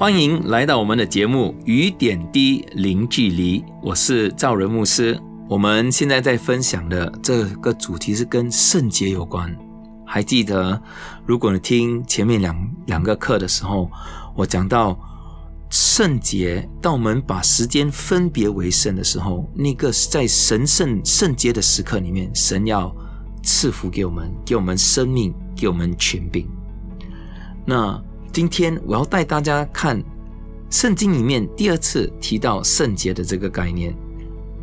欢迎来到我们的节目《雨点滴零距离》，我是赵仁牧师。我们现在在分享的这个主题是跟圣洁有关。还记得，如果你听前面两两个课的时候，我讲到。圣洁，当我们把时间分别为圣的时候，那个在神圣圣洁的时刻里面，神要赐福给我们，给我们生命，给我们权柄。那今天我要带大家看圣经里面第二次提到圣洁的这个概念。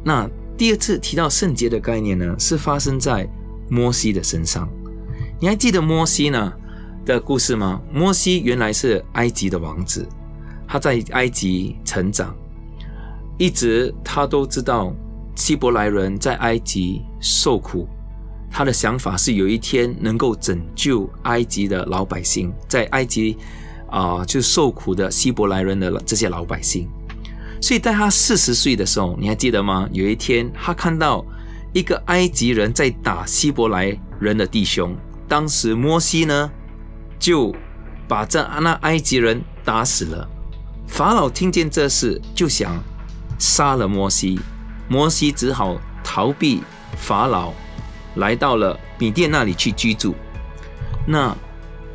那第二次提到圣洁的概念呢，是发生在摩西的身上。你还记得摩西呢的故事吗？摩西原来是埃及的王子。他在埃及成长，一直他都知道希伯来人在埃及受苦。他的想法是有一天能够拯救埃及的老百姓，在埃及啊就受苦的希伯来人的这些老百姓。所以在他四十岁的时候，你还记得吗？有一天他看到一个埃及人在打希伯来人的弟兄，当时摩西呢就把这那埃及人打死了。法老听见这事，就想杀了摩西。摩西只好逃避法老，来到了米甸那里去居住。那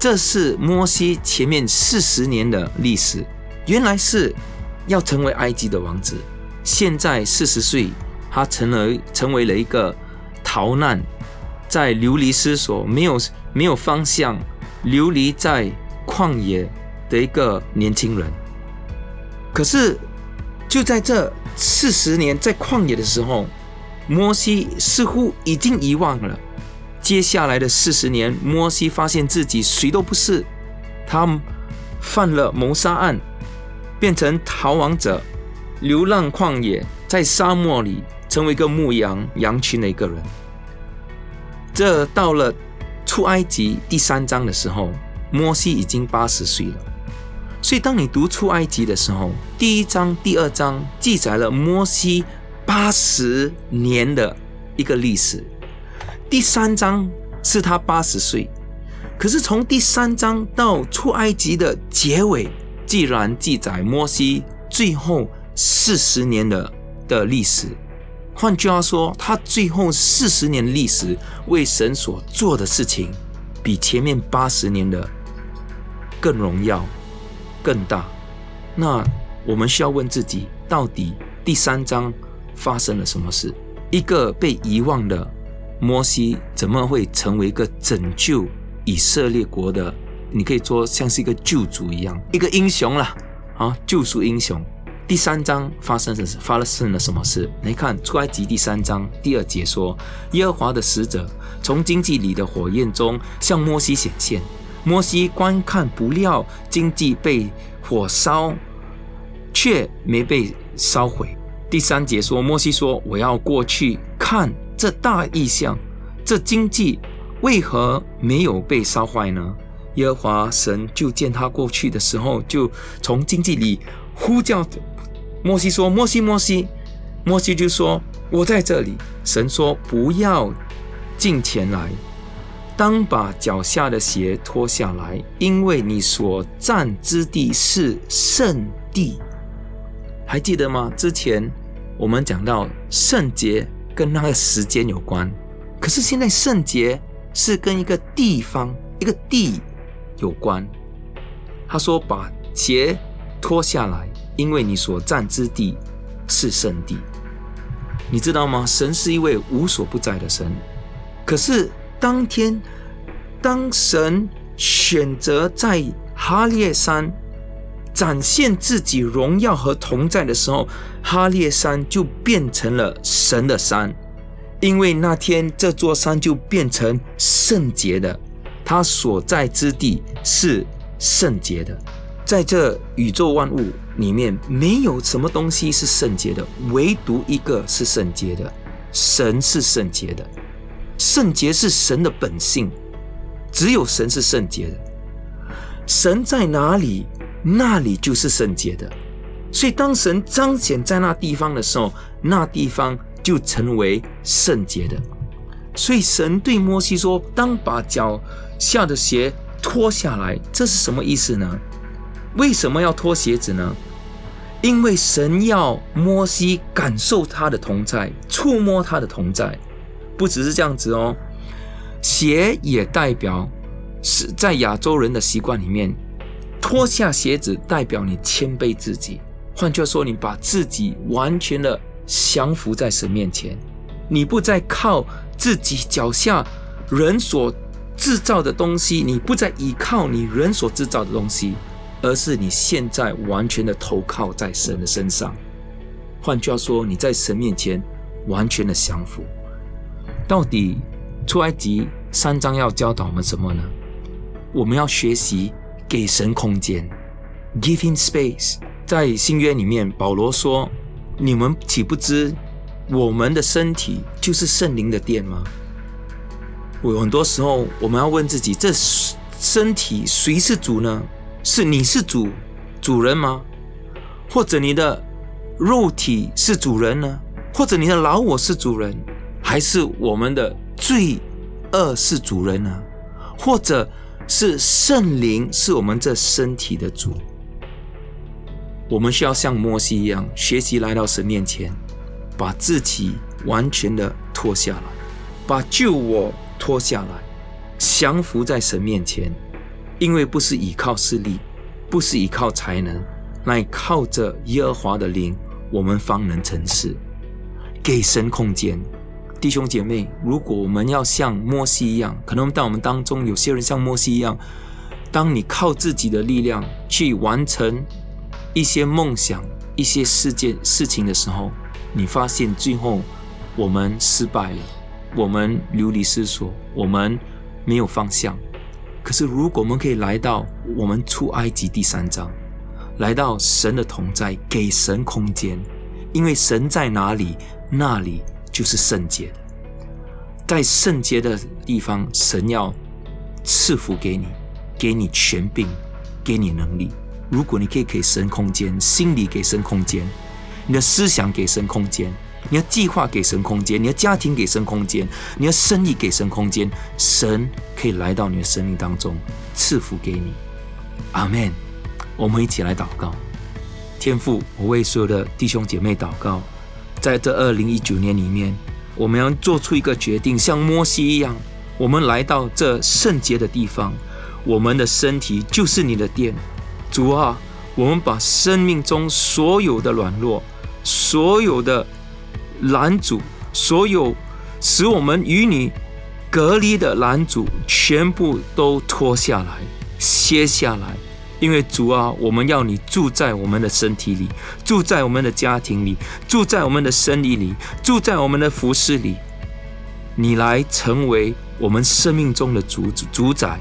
这是摩西前面四十年的历史。原来是要成为埃及的王子，现在四十岁，他成了成为了一个逃难，在流离失所、没有没有方向、流离在旷野的一个年轻人。可是，就在这四十年在旷野的时候，摩西似乎已经遗忘了。接下来的四十年，摩西发现自己谁都不是，他犯了谋杀案，变成逃亡者，流浪旷野，在沙漠里成为一个牧羊羊群的一个人。这到了出埃及第三章的时候，摩西已经八十岁了。所以，当你读出埃及的时候，第一章、第二章记载了摩西八十年的一个历史。第三章是他八十岁，可是从第三章到出埃及的结尾，既然记载摩西最后四十年的的历史。换句话说，他最后四十年历史为神所做的事情，比前面八十年的更荣耀。更大，那我们需要问自己：到底第三章发生了什么事？一个被遗忘的摩西，怎么会成为一个拯救以色列国的？你可以说像是一个救主一样，一个英雄了啊！救赎英雄。第三章发生的发生了什么事？你看出埃及第三章第二节说：耶和华的使者从荆棘里的火焰中向摩西显现。摩西观看，不料经济被火烧，却没被烧毁。第三节说，摩西说：“我要过去看这大异象，这经济为何没有被烧坏呢？”耶和华神就见他过去的时候，就从经济里呼叫摩西说：“摩西，摩西。”摩西就说：“我在这里。”神说：“不要进前来。”当把脚下的鞋脱下来，因为你所站之地是圣地。还记得吗？之前我们讲到圣洁跟那个时间有关，可是现在圣洁是跟一个地方、一个地有关。他说：“把鞋脱下来，因为你所站之地是圣地。”你知道吗？神是一位无所不在的神，可是。当天，当神选择在哈列山展现自己荣耀和同在的时候，哈列山就变成了神的山，因为那天这座山就变成圣洁的，它所在之地是圣洁的。在这宇宙万物里面，没有什么东西是圣洁的，唯独一个是圣洁的，神是圣洁的。圣洁是神的本性，只有神是圣洁的。神在哪里，那里就是圣洁的。所以，当神彰显在那地方的时候，那地方就成为圣洁的。所以，神对摩西说：“当把脚下的鞋脱下来。”这是什么意思呢？为什么要脱鞋子呢？因为神要摩西感受他的同在，触摸他的同在。不只是这样子哦，鞋也代表是在亚洲人的习惯里面，脱下鞋子代表你谦卑自己。换句话说，你把自己完全的降服在神面前，你不再靠自己脚下人所制造的东西，你不再依靠你人所制造的东西。而是你现在完全的投靠在神的身上，换句话说，你在神面前完全的降服。到底出埃及三章要教导我们什么呢？我们要学习给神空间，give him space。在新约里面，保罗说：“你们岂不知我们的身体就是圣灵的殿吗？”我很多时候我们要问自己：这身体谁是主呢？是你是主主人吗？或者你的肉体是主人呢？或者你的老我是主人，还是我们的罪恶是主人呢？或者是圣灵是我们这身体的主？我们需要像摩西一样，学习来到神面前，把自己完全的脱下来，把旧我脱下来，降服在神面前。因为不是依靠势力，不是依靠才能，乃靠着耶和华的灵，我们方能成事。给神空间，弟兄姐妹，如果我们要像摩西一样，可能在我们当中有些人像摩西一样，当你靠自己的力量去完成一些梦想、一些事件、事情的时候，你发现最后我们失败了，我们流离失所，我们没有方向。可是，如果我们可以来到我们出埃及第三章，来到神的同在，给神空间，因为神在哪里，那里就是圣洁的。在圣洁的地方，神要赐福给你，给你权柄，给你能力。如果你可以给神空间，心里给神空间，你的思想给神空间。你要计划给神空间，你的家庭给神空间，你的生意给神空间，神可以来到你的生命当中赐福给你。阿门。我们一起来祷告，天父，我为所有的弟兄姐妹祷告，在这二零一九年里面，我们要做出一个决定，像摩西一样，我们来到这圣洁的地方，我们的身体就是你的殿。主啊，我们把生命中所有的软弱，所有的。拦阻所有使我们与你隔离的拦阻，全部都脱下来、卸下来。因为主啊，我们要你住在我们的身体里，住在我们的家庭里，住在我们的生意里，住在我们的服饰里。你来成为我们生命中的主主宰，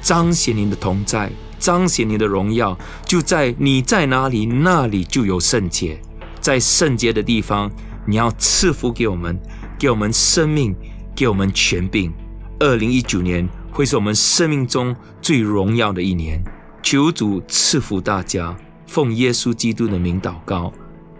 彰显你的同在，彰显你的荣耀。就在你在哪里，那里就有圣洁，在圣洁的地方。你要赐福给我们，给我们生命，给我们权柄。二零一九年会是我们生命中最荣耀的一年。求主赐福大家，奉耶稣基督的名祷告，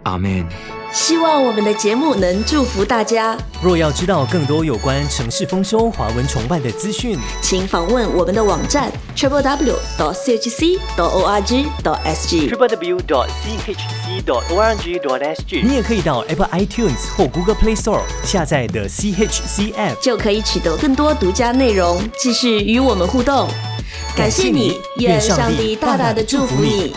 阿门。希望我们的节目能祝福大家。若要知道更多有关城市丰收、华文崇拜的资讯，请访问我们的网站 triple w dot chc dot org dot sg triple w dot chc dot org dot sg。你也可以到 Apple iTunes 或 Google Play Store 下载的 CHC App，就可以取得更多独家内容，继续与我们互动。感谢你，愿上帝大大的祝福你。